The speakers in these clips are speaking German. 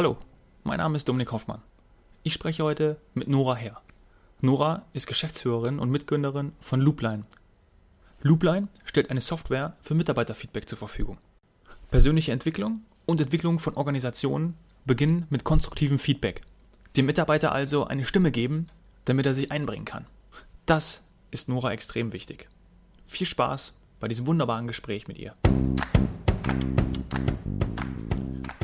Hallo, mein Name ist Dominik Hoffmann. Ich spreche heute mit Nora Herr. Nora ist Geschäftsführerin und Mitgründerin von Loopline. Loopline stellt eine Software für Mitarbeiterfeedback zur Verfügung. Persönliche Entwicklung und Entwicklung von Organisationen beginnen mit konstruktivem Feedback. Dem Mitarbeiter also eine Stimme geben, damit er sich einbringen kann. Das ist Nora extrem wichtig. Viel Spaß bei diesem wunderbaren Gespräch mit ihr.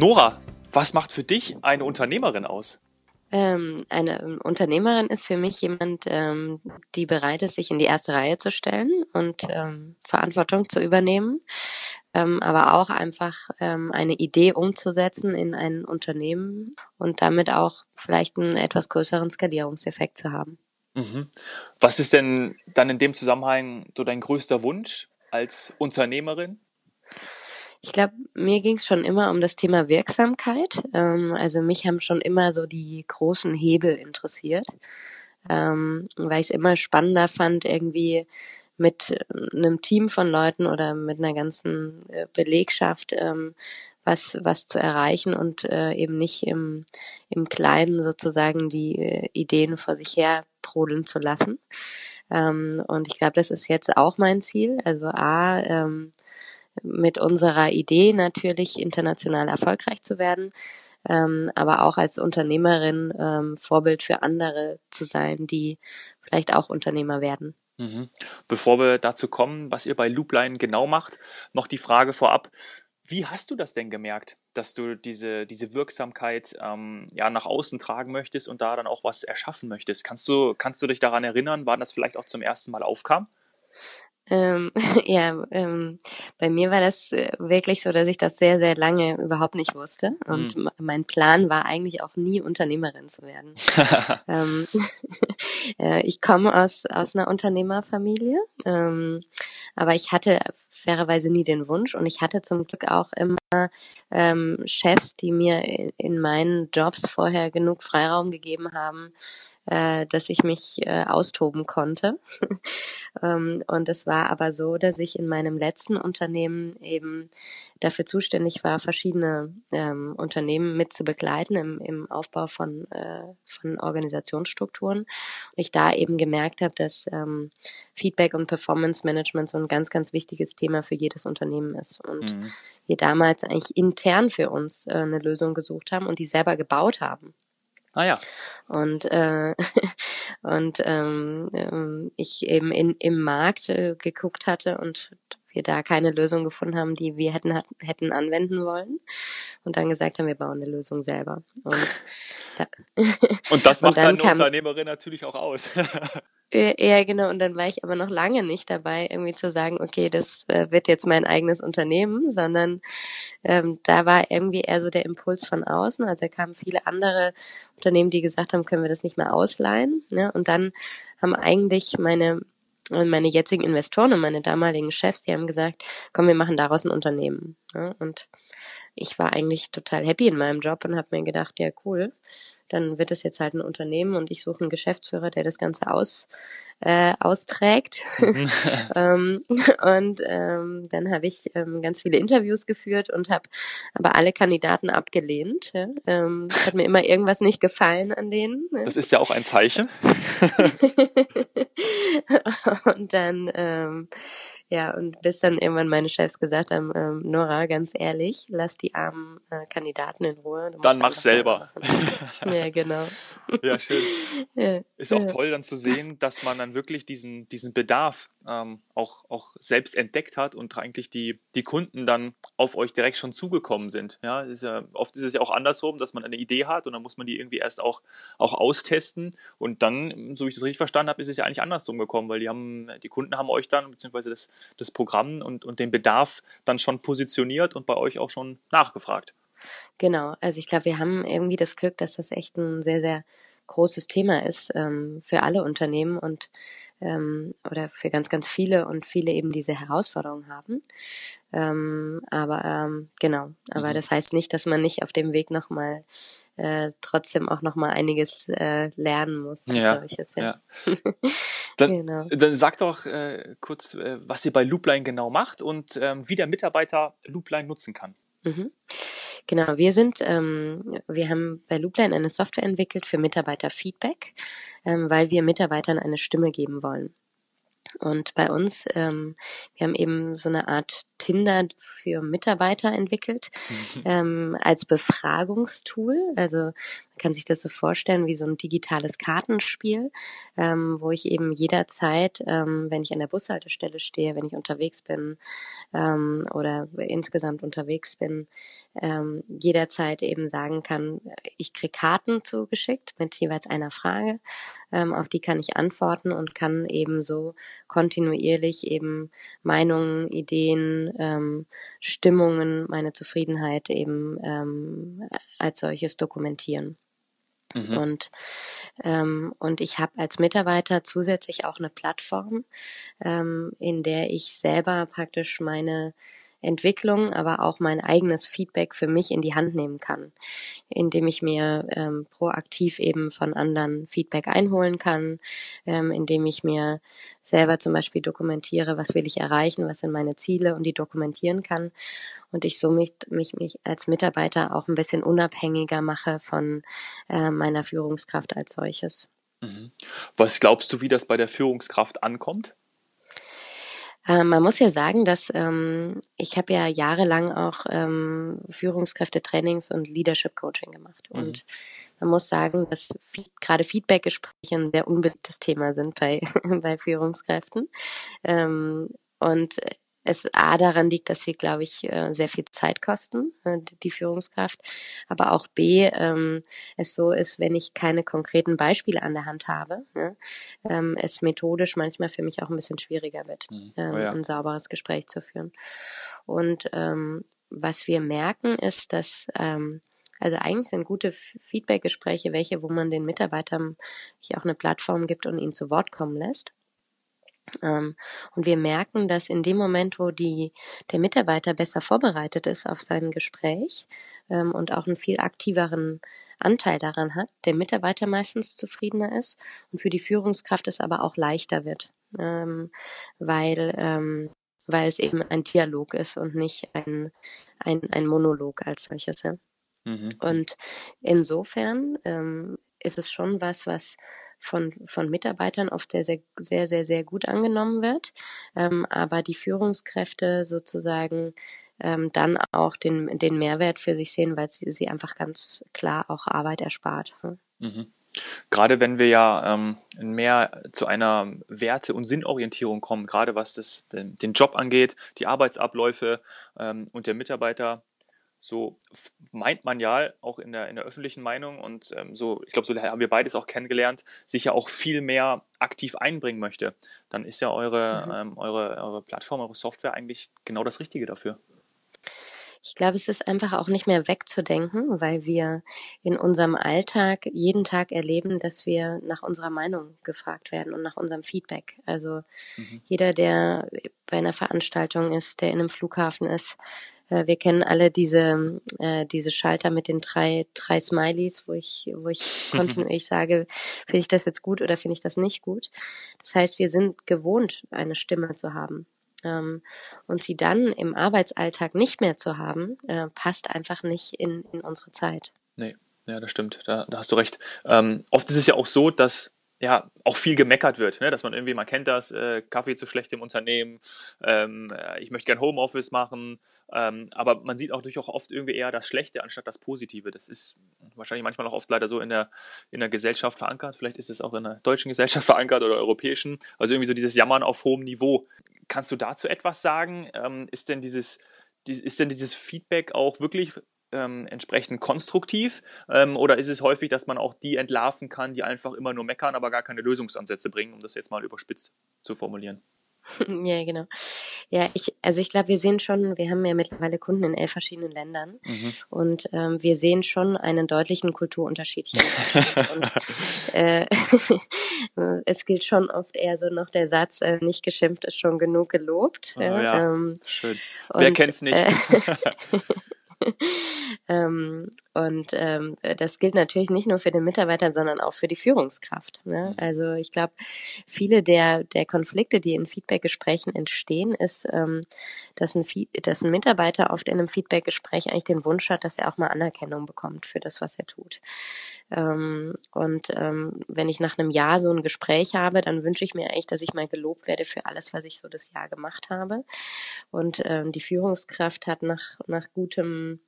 Nora, was macht für dich eine Unternehmerin aus? Ähm, eine Unternehmerin ist für mich jemand, ähm, die bereit ist, sich in die erste Reihe zu stellen und ähm, Verantwortung zu übernehmen, ähm, aber auch einfach ähm, eine Idee umzusetzen in ein Unternehmen und damit auch vielleicht einen etwas größeren Skalierungseffekt zu haben. Mhm. Was ist denn dann in dem Zusammenhang so dein größter Wunsch als Unternehmerin? Ich glaube, mir ging es schon immer um das Thema Wirksamkeit. Ähm, also mich haben schon immer so die großen Hebel interessiert, ähm, weil ich es immer spannender fand, irgendwie mit einem Team von Leuten oder mit einer ganzen äh, Belegschaft ähm, was, was zu erreichen und äh, eben nicht im, im Kleinen sozusagen die äh, Ideen vor sich her brodeln zu lassen. Ähm, und ich glaube, das ist jetzt auch mein Ziel. Also A, ähm, mit unserer Idee natürlich international erfolgreich zu werden, ähm, aber auch als Unternehmerin ähm, Vorbild für andere zu sein, die vielleicht auch Unternehmer werden. Mhm. Bevor wir dazu kommen, was ihr bei Loopline genau macht, noch die Frage vorab. Wie hast du das denn gemerkt, dass du diese, diese Wirksamkeit ähm, ja, nach außen tragen möchtest und da dann auch was erschaffen möchtest? Kannst du, kannst du dich daran erinnern, wann das vielleicht auch zum ersten Mal aufkam? Ähm, ja, ähm, bei mir war das äh, wirklich so, dass ich das sehr, sehr lange überhaupt nicht wusste. Und mhm. mein Plan war eigentlich auch nie Unternehmerin zu werden. ähm, äh, ich komme aus, aus einer Unternehmerfamilie, ähm, aber ich hatte fairerweise nie den Wunsch und ich hatte zum Glück auch immer ähm, Chefs, die mir in, in meinen Jobs vorher genug Freiraum gegeben haben, äh, dass ich mich äh, austoben konnte. ähm, und es war aber so, dass ich in meinem letzten Unternehmen eben dafür zuständig war, verschiedene ähm, Unternehmen mit zu begleiten im, im Aufbau von, äh, von Organisationsstrukturen. Und ich da eben gemerkt habe, dass ähm, Feedback und Performance Management so ein ganz, ganz wichtiges Thema für jedes Unternehmen ist. Und mhm. wir damals eigentlich intern für uns äh, eine Lösung gesucht haben und die selber gebaut haben. Ah ja. Und, äh, und ähm, ähm, ich eben in, im Markt äh, geguckt hatte und wir da keine Lösung gefunden haben, die wir hätten, hätten anwenden wollen. Und dann gesagt haben, wir bauen eine Lösung selber. Und, da, und das macht und dann eine Unternehmerin natürlich auch aus. Ja, genau. Und dann war ich aber noch lange nicht dabei, irgendwie zu sagen, okay, das äh, wird jetzt mein eigenes Unternehmen, sondern ähm, da war irgendwie eher so der Impuls von außen. Also da kamen viele andere Unternehmen, die gesagt haben, können wir das nicht mehr ausleihen. Ne? Und dann haben eigentlich meine meine jetzigen Investoren und meine damaligen Chefs, die haben gesagt, komm, wir machen daraus ein Unternehmen. Ne? Und ich war eigentlich total happy in meinem Job und habe mir gedacht, ja cool, dann wird es jetzt halt ein Unternehmen und ich suche einen Geschäftsführer, der das Ganze aus, äh, austrägt. Mhm. ähm, und ähm, dann habe ich ähm, ganz viele Interviews geführt und habe aber alle Kandidaten abgelehnt. Ja? Ähm, hat mir immer irgendwas nicht gefallen an denen. Ne? Das ist ja auch ein Zeichen. und dann ähm, ja, und bis dann irgendwann meine Chefs gesagt haben, ähm, Nora, ganz ehrlich, lass die armen äh, Kandidaten in Ruhe. Dann mach selber. ja, genau. Ja, schön. Ja, Ist auch ja. toll dann zu sehen, dass man dann wirklich diesen, diesen Bedarf ähm, auch, auch selbst entdeckt hat und eigentlich die, die Kunden dann auf euch direkt schon zugekommen sind. Ja, ist ja, oft ist es ja auch andersrum, dass man eine Idee hat und dann muss man die irgendwie erst auch, auch austesten und dann, so wie ich das richtig verstanden habe, ist es ja eigentlich andersrum gekommen, weil die haben, die Kunden haben euch dann, beziehungsweise das, das Programm und, und den Bedarf dann schon positioniert und bei euch auch schon nachgefragt. Genau, also ich glaube, wir haben irgendwie das Glück, dass das echt ein sehr, sehr großes Thema ist ähm, für alle Unternehmen und ähm, oder für ganz, ganz viele und viele eben diese Herausforderungen haben. Ähm, aber ähm, genau, aber mhm. das heißt nicht, dass man nicht auf dem Weg nochmal äh, trotzdem auch nochmal einiges äh, lernen muss. Ja, solches, ja. ja. dann, genau. dann sag doch äh, kurz, äh, was ihr bei Loopline genau macht und ähm, wie der Mitarbeiter Loopline nutzen kann. Mhm. Genau, wir sind, ähm, wir haben bei Loopline eine Software entwickelt für Mitarbeiterfeedback, ähm, weil wir Mitarbeitern eine Stimme geben wollen. Und bei uns, ähm, wir haben eben so eine Art Tinder für Mitarbeiter entwickelt mhm. ähm, als Befragungstool. Also man kann sich das so vorstellen wie so ein digitales Kartenspiel, ähm, wo ich eben jederzeit, ähm, wenn ich an der Bushaltestelle stehe, wenn ich unterwegs bin ähm, oder insgesamt unterwegs bin, ähm, jederzeit eben sagen kann, ich krieg Karten zugeschickt mit jeweils einer Frage ähm, auf die kann ich antworten und kann eben so kontinuierlich eben Meinungen, Ideen, ähm, Stimmungen, meine Zufriedenheit eben ähm, als solches dokumentieren. Mhm. Und, ähm, und ich habe als Mitarbeiter zusätzlich auch eine Plattform, ähm, in der ich selber praktisch meine Entwicklung, aber auch mein eigenes Feedback für mich in die Hand nehmen kann, indem ich mir ähm, proaktiv eben von anderen Feedback einholen kann, ähm, indem ich mir selber zum Beispiel dokumentiere, was will ich erreichen, was sind meine Ziele und die dokumentieren kann und ich somit mich, mich als Mitarbeiter auch ein bisschen unabhängiger mache von äh, meiner Führungskraft als solches. Mhm. Was glaubst du, wie das bei der Führungskraft ankommt? Ähm, man muss ja sagen, dass ähm, ich habe ja jahrelang auch ähm, Führungskräftetrainings und Leadership Coaching gemacht. Mhm. Und man muss sagen, dass gerade Feedback-Gespräche ein sehr unbeliebtes Thema sind bei, bei Führungskräften. Ähm, und es A daran liegt, dass sie, glaube ich, äh, sehr viel Zeit kosten, äh, die Führungskraft, aber auch B, ähm, es so ist, wenn ich keine konkreten Beispiele an der Hand habe, ne, ähm, es methodisch manchmal für mich auch ein bisschen schwieriger wird, mhm. ähm, oh ja. ein sauberes Gespräch zu führen. Und ähm, was wir merken, ist, dass ähm, also eigentlich sind gute Feedback-Gespräche welche, wo man den Mitarbeitern auch eine Plattform gibt und ihn zu Wort kommen lässt. Ähm, und wir merken, dass in dem Moment, wo die, der Mitarbeiter besser vorbereitet ist auf sein Gespräch ähm, und auch einen viel aktiveren Anteil daran hat, der Mitarbeiter meistens zufriedener ist und für die Führungskraft es aber auch leichter wird, ähm, weil, ähm, weil es eben ein Dialog ist und nicht ein, ein, ein Monolog als solches. Ja? Mhm. Und insofern ähm, ist es schon was, was von, von Mitarbeitern oft sehr, sehr, sehr, sehr, sehr gut angenommen wird, ähm, aber die Führungskräfte sozusagen ähm, dann auch den, den Mehrwert für sich sehen, weil sie, sie einfach ganz klar auch Arbeit erspart. Hm? Mhm. Gerade wenn wir ja ähm, mehr zu einer Werte- und Sinnorientierung kommen, gerade was das, den, den Job angeht, die Arbeitsabläufe ähm, und der Mitarbeiter so meint man ja auch in der, in der öffentlichen Meinung und ähm, so, ich glaube, so haben wir beides auch kennengelernt, sich ja auch viel mehr aktiv einbringen möchte, dann ist ja eure, mhm. ähm, eure, eure Plattform, eure Software eigentlich genau das Richtige dafür. Ich glaube, es ist einfach auch nicht mehr wegzudenken, weil wir in unserem Alltag jeden Tag erleben, dass wir nach unserer Meinung gefragt werden und nach unserem Feedback. Also mhm. jeder, der bei einer Veranstaltung ist, der in einem Flughafen ist, wir kennen alle diese, äh, diese Schalter mit den drei, drei Smileys, wo ich, wo ich kontinuierlich sage, finde ich das jetzt gut oder finde ich das nicht gut. Das heißt, wir sind gewohnt, eine Stimme zu haben. Ähm, und sie dann im Arbeitsalltag nicht mehr zu haben, äh, passt einfach nicht in, in unsere Zeit. Nee, ja, das stimmt. Da, da hast du recht. Ähm, oft ist es ja auch so, dass ja auch viel gemeckert wird, ne? dass man irgendwie, man kennt das, äh, Kaffee zu schlecht im Unternehmen, ähm, äh, ich möchte gern Homeoffice machen, ähm, aber man sieht auch durchaus oft irgendwie eher das Schlechte anstatt das Positive. Das ist wahrscheinlich manchmal auch oft leider so in der, in der Gesellschaft verankert, vielleicht ist es auch in der deutschen Gesellschaft verankert oder europäischen, also irgendwie so dieses Jammern auf hohem Niveau. Kannst du dazu etwas sagen? Ähm, ist denn dieses, ist denn dieses Feedback auch wirklich ähm, entsprechend konstruktiv? Ähm, oder ist es häufig, dass man auch die entlarven kann, die einfach immer nur meckern, aber gar keine Lösungsansätze bringen, um das jetzt mal überspitzt zu formulieren? ja, genau. Ja, ich, also ich glaube, wir sehen schon, wir haben ja mittlerweile Kunden in elf verschiedenen Ländern mhm. und ähm, wir sehen schon einen deutlichen Kulturunterschied hier. und, äh, es gilt schon oft eher so noch der Satz, äh, nicht geschimpft ist schon genug gelobt. Oh, ja, ähm, schön. Wer und, kennt's nicht? Äh, ähm, und ähm, das gilt natürlich nicht nur für den Mitarbeiter, sondern auch für die Führungskraft. Ne? Mhm. Also ich glaube, viele der, der Konflikte, die in Feedbackgesprächen entstehen, ist, ähm, dass, ein, dass ein Mitarbeiter oft in einem Feedbackgespräch eigentlich den Wunsch hat, dass er auch mal Anerkennung bekommt für das, was er tut. Ähm, und ähm, wenn ich nach einem Jahr so ein Gespräch habe, dann wünsche ich mir eigentlich, dass ich mal gelobt werde für alles, was ich so das Jahr gemacht habe. Und ähm, die Führungskraft hat nach, nach gutem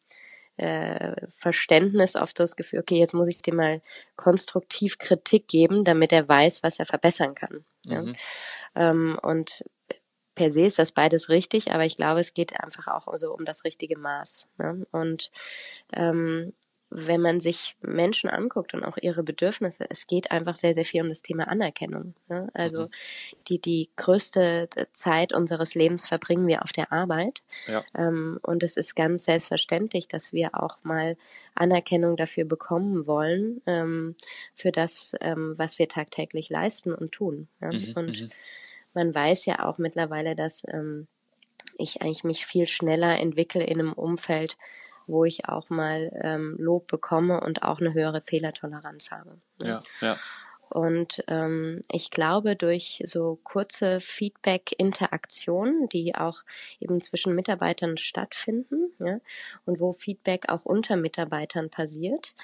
äh, Verständnis oft das Gefühl, okay, jetzt muss ich dem mal konstruktiv Kritik geben, damit er weiß, was er verbessern kann. Ja? Mhm. Ähm, und per se ist das beides richtig, aber ich glaube, es geht einfach auch so um das richtige Maß. Ne? Und ähm, wenn man sich Menschen anguckt und auch ihre Bedürfnisse, es geht einfach sehr, sehr viel um das Thema Anerkennung. Ne? Also mhm. die, die größte Zeit unseres Lebens verbringen wir auf der Arbeit. Ja. Ähm, und es ist ganz selbstverständlich, dass wir auch mal Anerkennung dafür bekommen wollen, ähm, für das, ähm, was wir tagtäglich leisten und tun. Ja? Mhm. Und mhm. man weiß ja auch mittlerweile, dass ähm, ich eigentlich mich viel schneller entwickle in einem Umfeld, wo ich auch mal ähm, Lob bekomme und auch eine höhere Fehlertoleranz habe. Ne? Ja, ja. Und ähm, ich glaube, durch so kurze Feedback-Interaktionen, die auch eben zwischen Mitarbeitern stattfinden, ja, und wo Feedback auch unter Mitarbeitern passiert,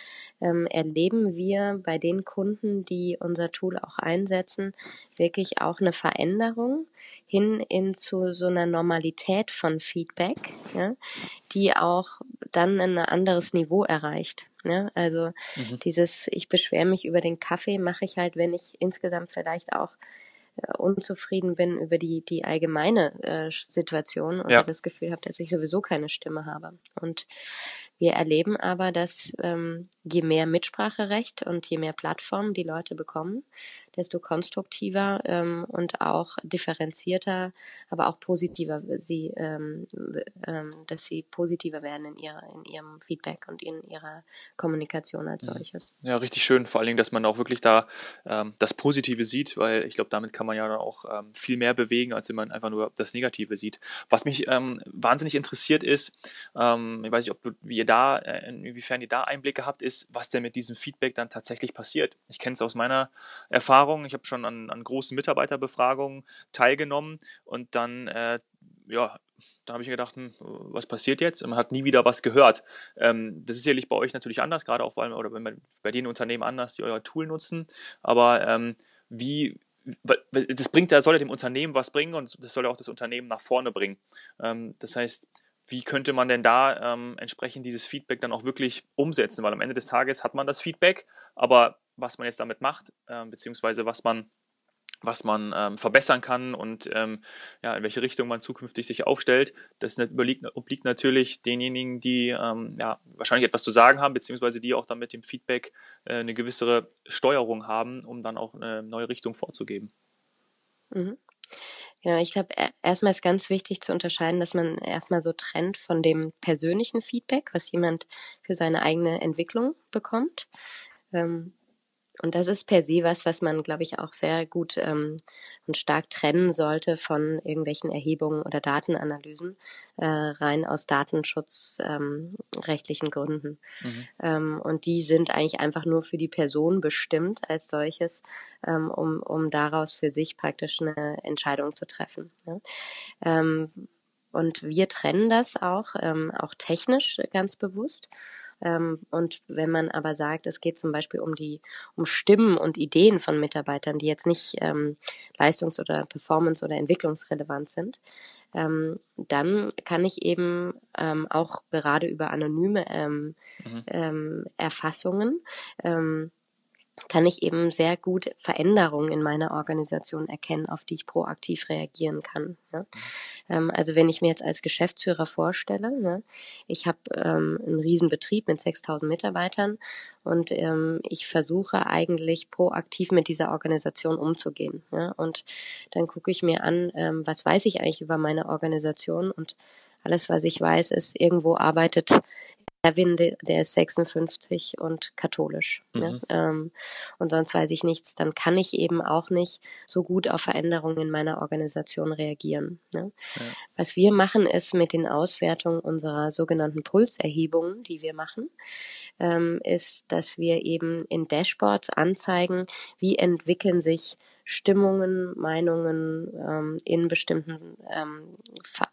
ähm, erleben wir bei den Kunden, die unser Tool auch einsetzen, wirklich auch eine Veränderung hin in zu so einer Normalität von Feedback, ja, die auch dann ein anderes Niveau erreicht. Ne? Also mhm. dieses, ich beschwere mich über den Kaffee, mache ich halt, wenn ich insgesamt vielleicht auch äh, unzufrieden bin über die, die allgemeine äh, Situation und ja. das Gefühl habe, dass ich sowieso keine Stimme habe. Und wir erleben aber, dass ähm, je mehr Mitspracherecht und je mehr Plattformen die Leute bekommen, desto konstruktiver ähm, und auch differenzierter, aber auch positiver sie, ähm, ähm, dass sie positiver werden in, ihrer, in ihrem Feedback und in ihrer Kommunikation als mhm. solches. Ja, richtig schön. Vor allen Dingen, dass man auch wirklich da ähm, das Positive sieht, weil ich glaube, damit kann man ja auch ähm, viel mehr bewegen, als wenn man einfach nur das Negative sieht. Was mich ähm, wahnsinnig interessiert ist, ähm, ich weiß nicht, ob du, wie ihr da, äh, inwiefern ihr da Einblicke habt, ist, was denn mit diesem Feedback dann tatsächlich passiert. Ich kenne es aus meiner Erfahrung. Ich habe schon an, an, großen Mitarbeiterbefragungen teilgenommen und dann, äh, ja, da habe ich gedacht, hm, was passiert jetzt? Und man hat nie wieder was gehört. Ähm, das ist sicherlich bei euch natürlich anders, gerade auch weil, oder bei den Unternehmen anders, die euer Tool nutzen. Aber ähm, wie, das bringt, da soll ja dem Unternehmen was bringen und das soll ja auch das Unternehmen nach vorne bringen. Ähm, das heißt, wie könnte man denn da ähm, entsprechend dieses Feedback dann auch wirklich umsetzen? Weil am Ende des Tages hat man das Feedback, aber was man jetzt damit macht, äh, beziehungsweise was man was man ähm, verbessern kann und ähm, ja, in welche Richtung man zukünftig sich aufstellt. Das obliegt, obliegt natürlich denjenigen, die ähm, ja, wahrscheinlich etwas zu sagen haben, beziehungsweise die auch dann mit dem Feedback äh, eine gewissere Steuerung haben, um dann auch eine neue Richtung vorzugeben. Mhm. Genau, ich glaube, erstmal ist ganz wichtig zu unterscheiden, dass man erstmal so trennt von dem persönlichen Feedback, was jemand für seine eigene Entwicklung bekommt. Ähm, und das ist per se was, was man, glaube ich, auch sehr gut ähm, und stark trennen sollte von irgendwelchen Erhebungen oder Datenanalysen, äh, rein aus datenschutzrechtlichen ähm, Gründen. Mhm. Ähm, und die sind eigentlich einfach nur für die Person bestimmt als solches, ähm, um, um daraus für sich praktisch eine Entscheidung zu treffen. Ja? Ähm, und wir trennen das auch, ähm, auch technisch ganz bewusst. Ähm, und wenn man aber sagt, es geht zum Beispiel um die, um Stimmen und Ideen von Mitarbeitern, die jetzt nicht ähm, leistungs- oder performance- oder entwicklungsrelevant sind, ähm, dann kann ich eben ähm, auch gerade über anonyme ähm, mhm. ähm, Erfassungen ähm, kann ich eben sehr gut Veränderungen in meiner Organisation erkennen, auf die ich proaktiv reagieren kann. Ja. Ähm, also wenn ich mir jetzt als Geschäftsführer vorstelle, ne, ich habe ähm, einen Riesenbetrieb mit 6000 Mitarbeitern und ähm, ich versuche eigentlich proaktiv mit dieser Organisation umzugehen. Ja. Und dann gucke ich mir an, ähm, was weiß ich eigentlich über meine Organisation und alles, was ich weiß, ist, irgendwo arbeitet Erwin, der ist 56 und katholisch. Ne? Mhm. Ne? Ähm, und sonst weiß ich nichts. Dann kann ich eben auch nicht so gut auf Veränderungen in meiner Organisation reagieren. Ne? Ja. Was wir machen, ist mit den Auswertungen unserer sogenannten Pulserhebungen, die wir machen, ähm, ist, dass wir eben in Dashboards anzeigen, wie entwickeln sich Stimmungen, Meinungen ähm, in bestimmten ähm,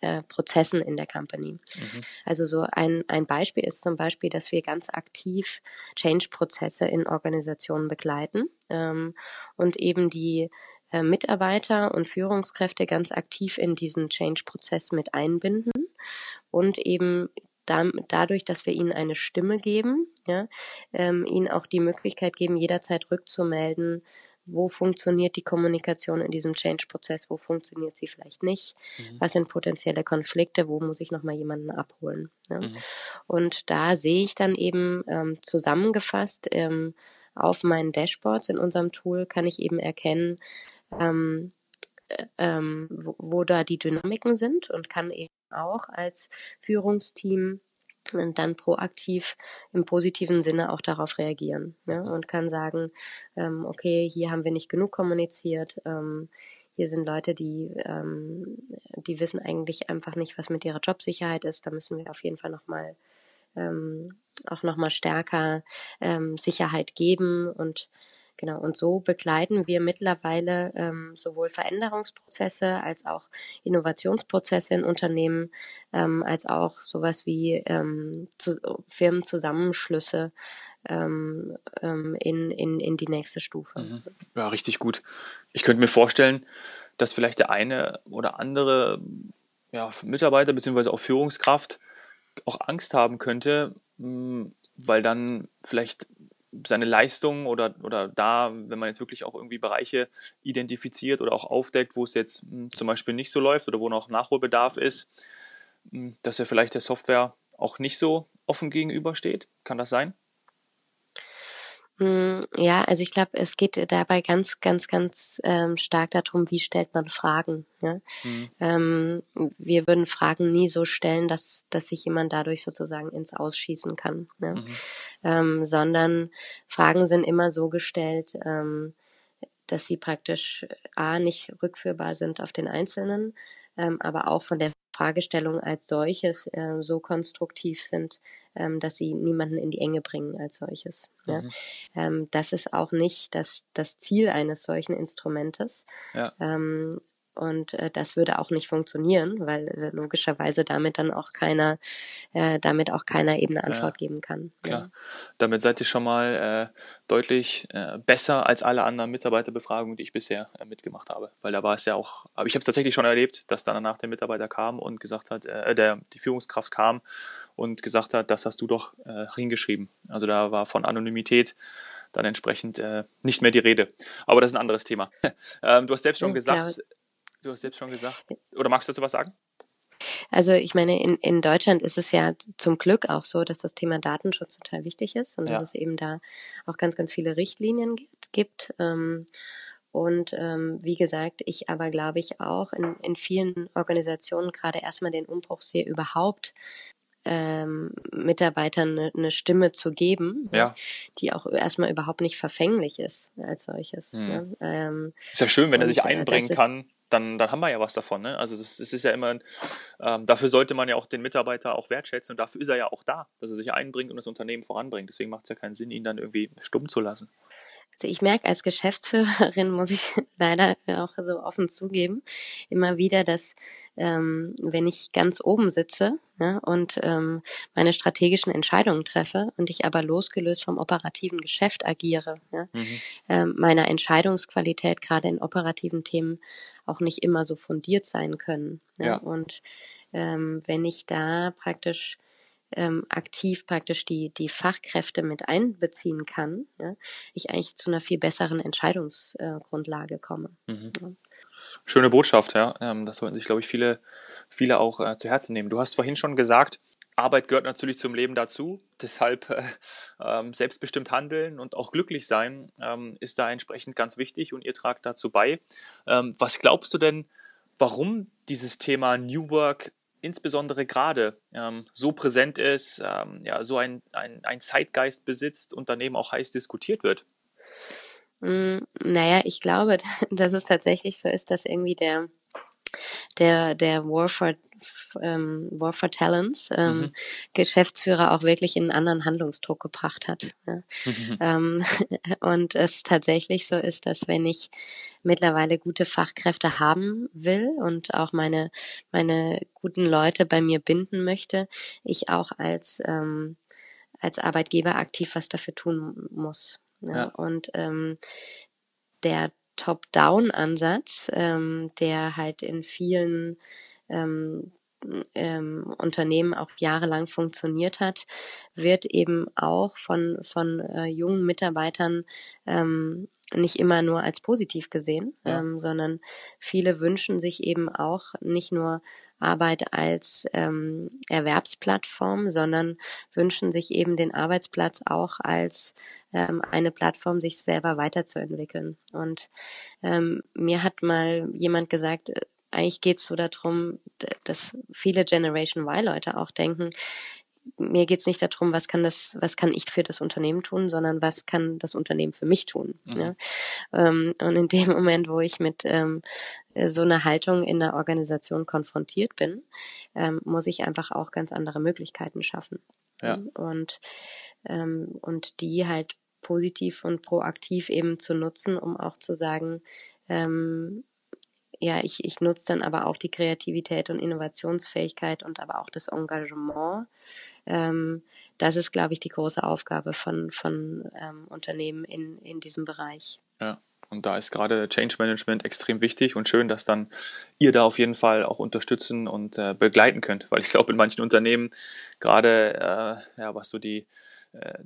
äh, Prozessen in der Company. Mhm. Also so ein, ein Beispiel ist zum Beispiel, dass wir ganz aktiv Change-Prozesse in Organisationen begleiten ähm, und eben die äh, Mitarbeiter und Führungskräfte ganz aktiv in diesen Change-Prozess mit einbinden und eben dadurch, dass wir ihnen eine Stimme geben, ja, ähm, ihnen auch die Möglichkeit geben, jederzeit rückzumelden, wo funktioniert die Kommunikation in diesem Change-Prozess, wo funktioniert sie vielleicht nicht, mhm. was sind potenzielle Konflikte, wo muss ich nochmal jemanden abholen. Ne? Mhm. Und da sehe ich dann eben ähm, zusammengefasst ähm, auf meinen Dashboards in unserem Tool, kann ich eben erkennen, ähm, äh, ähm, wo, wo da die Dynamiken sind und kann eben auch als Führungsteam und dann proaktiv im positiven Sinne auch darauf reagieren ne? und kann sagen, ähm, okay, hier haben wir nicht genug kommuniziert, ähm, hier sind Leute, die, ähm, die wissen eigentlich einfach nicht, was mit ihrer Jobsicherheit ist, da müssen wir auf jeden Fall nochmal ähm, auch nochmal stärker ähm, Sicherheit geben und Genau, und so begleiten wir mittlerweile ähm, sowohl Veränderungsprozesse als auch Innovationsprozesse in Unternehmen, ähm, als auch sowas wie ähm, zu, Firmenzusammenschlüsse ähm, ähm, in, in, in die nächste Stufe. Mhm. Ja, richtig gut. Ich könnte mir vorstellen, dass vielleicht der eine oder andere ja, Mitarbeiter bzw. auch Führungskraft auch Angst haben könnte, hm, weil dann vielleicht seine Leistung oder, oder da, wenn man jetzt wirklich auch irgendwie Bereiche identifiziert oder auch aufdeckt, wo es jetzt hm, zum Beispiel nicht so läuft oder wo noch Nachholbedarf ist, hm, dass er vielleicht der Software auch nicht so offen gegenübersteht. Kann das sein? Hm, ja, also ich glaube, es geht dabei ganz, ganz, ganz ähm, stark darum, wie stellt man Fragen. Ja? Mhm. Ähm, wir würden Fragen nie so stellen, dass, dass sich jemand dadurch sozusagen ins Ausschießen kann. Ja? Mhm. Ähm, sondern Fragen sind immer so gestellt, ähm, dass sie praktisch A nicht rückführbar sind auf den Einzelnen, ähm, aber auch von der Fragestellung als solches äh, so konstruktiv sind, ähm, dass sie niemanden in die Enge bringen als solches. Ja. Mhm. Ähm, das ist auch nicht das, das Ziel eines solchen Instrumentes. Ja. Ähm, und äh, das würde auch nicht funktionieren, weil äh, logischerweise damit dann auch keiner, äh, damit auch keiner eben eine Antwort geben kann. Klar. Ja. Damit seid ihr schon mal äh, deutlich äh, besser als alle anderen Mitarbeiterbefragungen, die ich bisher äh, mitgemacht habe. Weil da war es ja auch, aber ich habe es tatsächlich schon erlebt, dass dann danach der Mitarbeiter kam und gesagt hat, äh, der, die Führungskraft kam und gesagt hat, das hast du doch hingeschrieben. Also da war von Anonymität dann entsprechend nicht mehr die Rede. Aber das ist ein anderes Thema. ähm, du hast selbst schon ja, gesagt, klar Du hast jetzt schon gesagt. Oder magst du dazu was sagen? Also ich meine, in, in Deutschland ist es ja zum Glück auch so, dass das Thema Datenschutz total wichtig ist und ja. dass es eben da auch ganz, ganz viele Richtlinien gibt. Ähm, und ähm, wie gesagt, ich aber glaube ich auch in, in vielen Organisationen gerade erstmal den Umbruch sehe, überhaupt ähm, Mitarbeitern eine, eine Stimme zu geben, ne, ja. die auch erstmal überhaupt nicht verfänglich ist als solches. Mhm. Ne? Ähm, ist ja schön, wenn er sich äh, einbringen kann dann, dann haben wir ja was davon. Ne? Also das ist ja immer, ähm, dafür sollte man ja auch den Mitarbeiter auch wertschätzen und dafür ist er ja auch da, dass er sich einbringt und das Unternehmen voranbringt. Deswegen macht es ja keinen Sinn, ihn dann irgendwie stumm zu lassen. Also ich merke als Geschäftsführerin, muss ich leider auch so offen zugeben, immer wieder, dass ähm, wenn ich ganz oben sitze ja, und ähm, meine strategischen Entscheidungen treffe und ich aber losgelöst vom operativen Geschäft agiere, ja, mhm. ähm, meiner Entscheidungsqualität gerade in operativen Themen auch nicht immer so fundiert sein können. Ja. ja. Und ähm, wenn ich da praktisch ähm, aktiv praktisch die, die Fachkräfte mit einbeziehen kann, ja, ich eigentlich zu einer viel besseren Entscheidungsgrundlage komme. Mhm. Ja. Schöne Botschaft, ja. Ähm, das sollten sich, glaube ich, viele, viele auch äh, zu Herzen nehmen. Du hast vorhin schon gesagt, Arbeit gehört natürlich zum Leben dazu. Deshalb äh, ähm, selbstbestimmt handeln und auch glücklich sein ähm, ist da entsprechend ganz wichtig und ihr tragt dazu bei. Ähm, was glaubst du denn, warum dieses Thema New Work insbesondere gerade ähm, so präsent ist, ähm, ja, so ein, ein, ein Zeitgeist besitzt, Unternehmen auch heiß diskutiert wird? Mm, naja, ich glaube, dass es tatsächlich so ist, dass irgendwie der, der, der War for ähm, War for Talents ähm, mhm. Geschäftsführer auch wirklich in einen anderen Handlungsdruck gebracht hat. Ja. Mhm. Ähm, und es tatsächlich so ist, dass wenn ich mittlerweile gute Fachkräfte haben will und auch meine, meine guten Leute bei mir binden möchte, ich auch als, ähm, als Arbeitgeber aktiv was dafür tun muss. Ja. ja. Und ähm, der Top-Down-Ansatz, ähm, der halt in vielen ähm, ähm, Unternehmen auch jahrelang funktioniert hat, wird eben auch von, von äh, jungen Mitarbeitern ähm, nicht immer nur als positiv gesehen, ja. ähm, sondern viele wünschen sich eben auch nicht nur Arbeit als ähm, Erwerbsplattform, sondern wünschen sich eben den Arbeitsplatz auch als ähm, eine Plattform, sich selber weiterzuentwickeln. Und ähm, mir hat mal jemand gesagt, äh, eigentlich geht es so darum, dass viele Generation Y-Leute auch denken, mir geht es nicht darum, was kann das, was kann ich für das Unternehmen tun, sondern was kann das Unternehmen für mich tun. Mhm. Ja? Ähm, und in dem Moment, wo ich mit ähm, so einer Haltung in der Organisation konfrontiert bin, ähm, muss ich einfach auch ganz andere Möglichkeiten schaffen. Ja. Und, ähm, und die halt positiv und proaktiv eben zu nutzen, um auch zu sagen, ähm, ja, ich, ich nutze dann aber auch die Kreativität und Innovationsfähigkeit und aber auch das Engagement. Ähm, das ist, glaube ich, die große Aufgabe von, von ähm, Unternehmen in, in diesem Bereich. Ja. Und da ist gerade Change Management extrem wichtig und schön, dass dann ihr da auf jeden Fall auch unterstützen und äh, begleiten könnt, weil ich glaube, in manchen Unternehmen, gerade äh, ja, was so die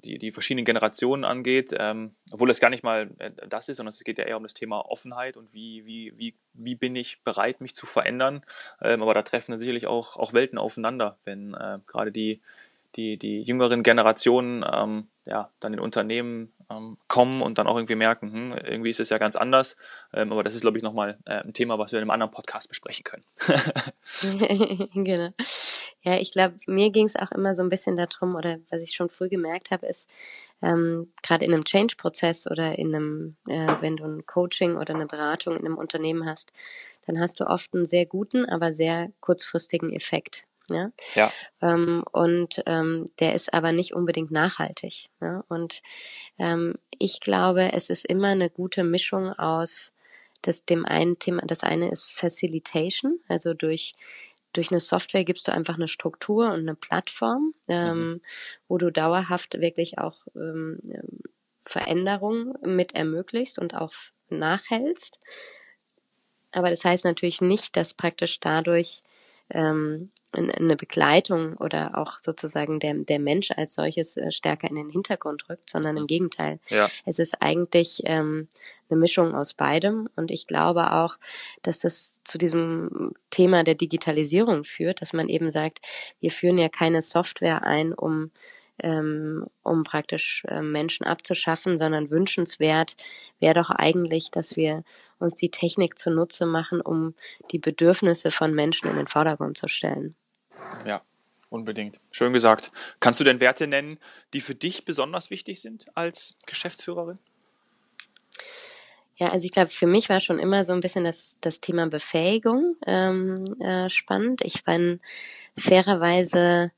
die, die verschiedenen Generationen angeht, ähm, obwohl es gar nicht mal äh, das ist, sondern es geht ja eher um das Thema Offenheit und wie, wie, wie, wie bin ich bereit, mich zu verändern. Ähm, aber da treffen sicherlich auch, auch Welten aufeinander, wenn äh, gerade die, die, die jüngeren Generationen ähm, ja, dann in Unternehmen ähm, kommen und dann auch irgendwie merken, hm, irgendwie ist es ja ganz anders. Ähm, aber das ist, glaube ich, nochmal äh, ein Thema, was wir in einem anderen Podcast besprechen können. genau. Ja, ich glaube, mir ging es auch immer so ein bisschen darum, oder was ich schon früh gemerkt habe, ist, ähm, gerade in einem Change-Prozess oder in einem, äh, wenn du ein Coaching oder eine Beratung in einem Unternehmen hast, dann hast du oft einen sehr guten, aber sehr kurzfristigen Effekt. Ja? ja. Ähm, und ähm, der ist aber nicht unbedingt nachhaltig. Ja? Und ähm, ich glaube, es ist immer eine gute Mischung aus das dem einen Thema, das eine ist Facilitation, also durch durch eine Software gibst du einfach eine Struktur und eine Plattform, ähm, mhm. wo du dauerhaft wirklich auch ähm, Veränderungen mit ermöglicht und auch nachhältst. Aber das heißt natürlich nicht, dass praktisch dadurch ähm, eine Begleitung oder auch sozusagen der, der Mensch als solches äh, stärker in den Hintergrund rückt, sondern im mhm. Gegenteil. Ja. Es ist eigentlich ähm, eine Mischung aus beidem und ich glaube auch, dass das zu diesem Thema der Digitalisierung führt, dass man eben sagt, wir führen ja keine Software ein, um ähm, um praktisch äh, Menschen abzuschaffen, sondern wünschenswert wäre doch eigentlich, dass wir uns die Technik zunutze machen, um die Bedürfnisse von Menschen in den Vordergrund zu stellen. Ja, unbedingt. Schön gesagt. Kannst du denn Werte nennen, die für dich besonders wichtig sind als Geschäftsführerin? Ja, also ich glaube, für mich war schon immer so ein bisschen das, das Thema Befähigung ähm, äh, spannend. Ich bin fairerweise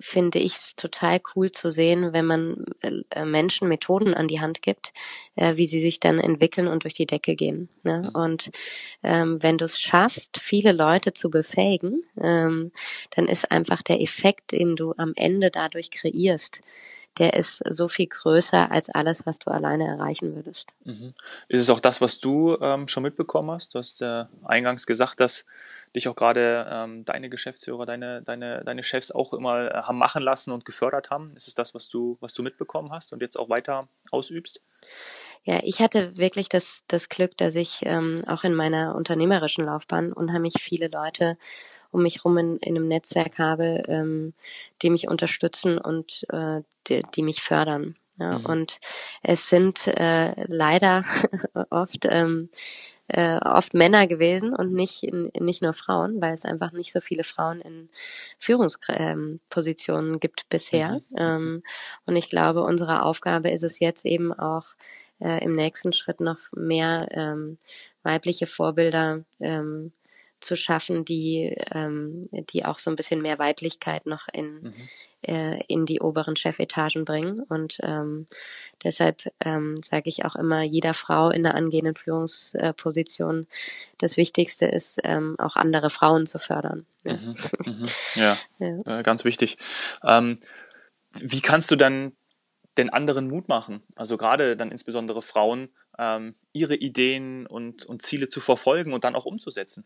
finde ich es total cool zu sehen, wenn man äh, Menschen Methoden an die Hand gibt, äh, wie sie sich dann entwickeln und durch die Decke gehen. Ne? Und ähm, wenn du es schaffst, viele Leute zu befähigen, ähm, dann ist einfach der Effekt, den du am Ende dadurch kreierst, der ist so viel größer als alles, was du alleine erreichen würdest. Mhm. Ist es auch das, was du ähm, schon mitbekommen hast? Du hast äh, eingangs gesagt, dass dich auch gerade ähm, deine Geschäftsführer, deine, deine, deine Chefs auch immer äh, haben machen lassen und gefördert haben. Ist es das, was du, was du mitbekommen hast und jetzt auch weiter ausübst? Ja, ich hatte wirklich das, das Glück, dass ich ähm, auch in meiner unternehmerischen Laufbahn unheimlich viele Leute um mich herum in, in einem Netzwerk habe, ähm, die mich unterstützen und äh, die, die mich fördern. Ja, mhm. Und es sind äh, leider oft ähm, äh, oft Männer gewesen und nicht nicht nur Frauen, weil es einfach nicht so viele Frauen in Führungspositionen ähm, gibt bisher. Mhm. Ähm, und ich glaube, unsere Aufgabe ist es jetzt eben auch äh, im nächsten Schritt noch mehr ähm, weibliche Vorbilder ähm, zu schaffen, die, ähm, die auch so ein bisschen mehr Weiblichkeit noch in, mhm. äh, in die oberen Chefetagen bringen. Und ähm, deshalb ähm, sage ich auch immer, jeder Frau in der angehenden Führungsposition, das Wichtigste ist, ähm, auch andere Frauen zu fördern. Ja, mhm. Mhm. ja. ja. Äh, ganz wichtig. Ähm, wie kannst du dann den anderen Mut machen? Also gerade dann insbesondere Frauen, ähm, ihre Ideen und, und Ziele zu verfolgen und dann auch umzusetzen?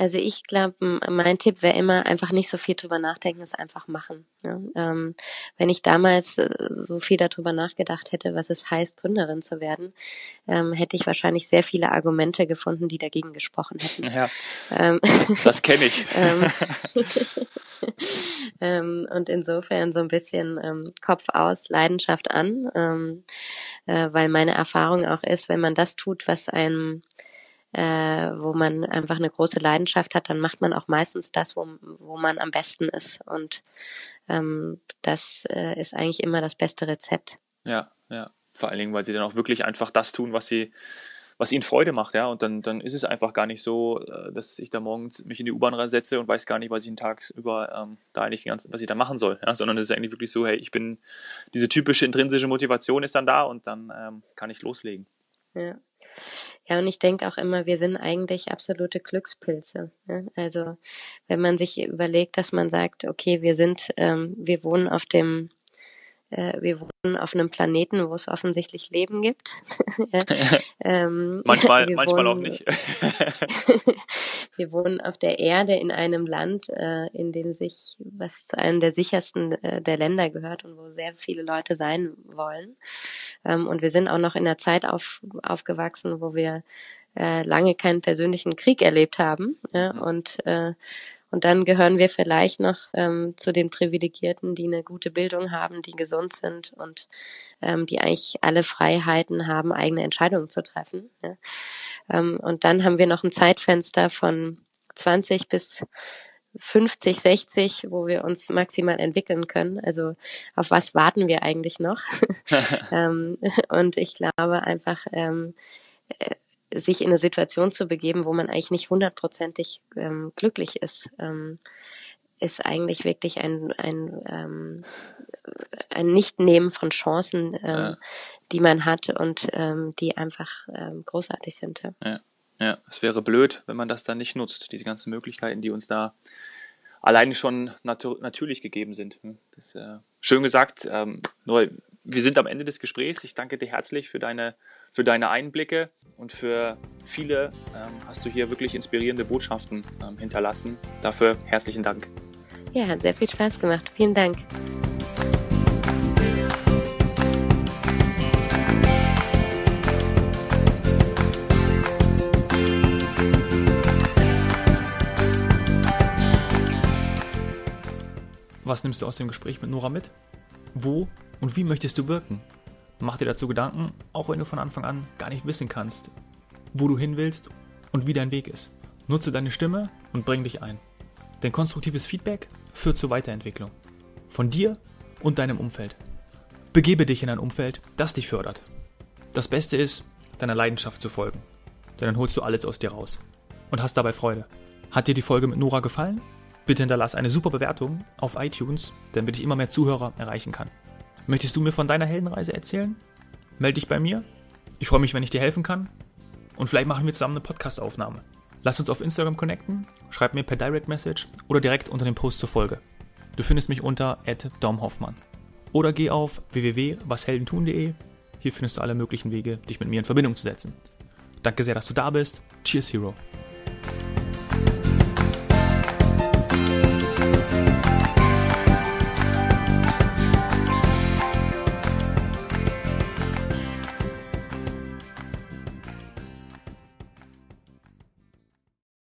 Also ich glaube, mein Tipp wäre immer einfach nicht so viel drüber nachdenken, es einfach machen. Ja? Ähm, wenn ich damals äh, so viel darüber nachgedacht hätte, was es heißt, Gründerin zu werden, ähm, hätte ich wahrscheinlich sehr viele Argumente gefunden, die dagegen gesprochen hätten. Ja, ähm, das kenne ich. Ähm, ähm, und insofern so ein bisschen ähm, Kopf aus, Leidenschaft an, äh, weil meine Erfahrung auch ist, wenn man das tut, was einem äh, wo man einfach eine große Leidenschaft hat, dann macht man auch meistens das, wo, wo man am besten ist. Und ähm, das äh, ist eigentlich immer das beste Rezept. Ja, ja. Vor allen Dingen, weil sie dann auch wirklich einfach das tun, was sie, was ihnen Freude macht, ja. Und dann, dann ist es einfach gar nicht so, äh, dass ich da morgens mich in die U-Bahn setze und weiß gar nicht, was ich den tagsüber ähm, da eigentlich ganz, was ich da machen soll, ja. Sondern es ist eigentlich wirklich so, hey, ich bin, diese typische intrinsische Motivation ist dann da und dann ähm, kann ich loslegen. Ja. Ja, und ich denke auch immer, wir sind eigentlich absolute Glückspilze. Ne? Also wenn man sich überlegt, dass man sagt, okay, wir sind, ähm, wir wohnen auf dem äh, wir wohnen auf einem Planeten, wo es offensichtlich Leben gibt. ja. ähm, manchmal, manchmal wohnen, auch nicht. Wir wohnen auf der Erde in einem Land, äh, in dem sich, was zu einem der sichersten äh, der Länder gehört und wo sehr viele Leute sein wollen. Ähm, und wir sind auch noch in der Zeit auf, aufgewachsen, wo wir äh, lange keinen persönlichen Krieg erlebt haben. Ja, mhm. und äh, und dann gehören wir vielleicht noch ähm, zu den Privilegierten, die eine gute Bildung haben, die gesund sind und ähm, die eigentlich alle Freiheiten haben, eigene Entscheidungen zu treffen. Ja. Ähm, und dann haben wir noch ein Zeitfenster von 20 bis 50, 60, wo wir uns maximal entwickeln können. Also auf was warten wir eigentlich noch? ähm, und ich glaube einfach, ähm, äh, sich in eine Situation zu begeben, wo man eigentlich nicht hundertprozentig ähm, glücklich ist, ähm, ist eigentlich wirklich ein, ein, ähm, ein Nicht-Nehmen von Chancen, ähm, ja. die man hat und ähm, die einfach ähm, großartig sind. Ja. ja. ja, es wäre blöd, wenn man das dann nicht nutzt, diese ganzen Möglichkeiten, die uns da alleine schon natu natürlich gegeben sind. Hm, das äh, schön gesagt. Ähm, nur wir sind am Ende des Gesprächs. Ich danke dir herzlich für deine, für deine Einblicke und für viele ähm, hast du hier wirklich inspirierende Botschaften ähm, hinterlassen. Dafür herzlichen Dank. Ja, hat sehr viel Spaß gemacht. Vielen Dank. Was nimmst du aus dem Gespräch mit Nora mit? Wo und wie möchtest du wirken? Mach dir dazu Gedanken, auch wenn du von Anfang an gar nicht wissen kannst, wo du hin willst und wie dein Weg ist. Nutze deine Stimme und bring dich ein. Denn konstruktives Feedback führt zur Weiterentwicklung. Von dir und deinem Umfeld. Begebe dich in ein Umfeld, das dich fördert. Das Beste ist, deiner Leidenschaft zu folgen. Denn dann holst du alles aus dir raus. Und hast dabei Freude. Hat dir die Folge mit Nora gefallen? Bitte hinterlass eine super Bewertung auf iTunes, damit ich immer mehr Zuhörer erreichen kann. Möchtest du mir von deiner Heldenreise erzählen? Melde dich bei mir. Ich freue mich, wenn ich dir helfen kann. Und vielleicht machen wir zusammen eine Podcast-Aufnahme. Lass uns auf Instagram connecten, schreib mir per Direct Message oder direkt unter dem Post zur Folge. Du findest mich unter domhoffmann. oder geh auf www.washeldentun.de. Hier findest du alle möglichen Wege, dich mit mir in Verbindung zu setzen. Danke sehr, dass du da bist. Cheers, Hero.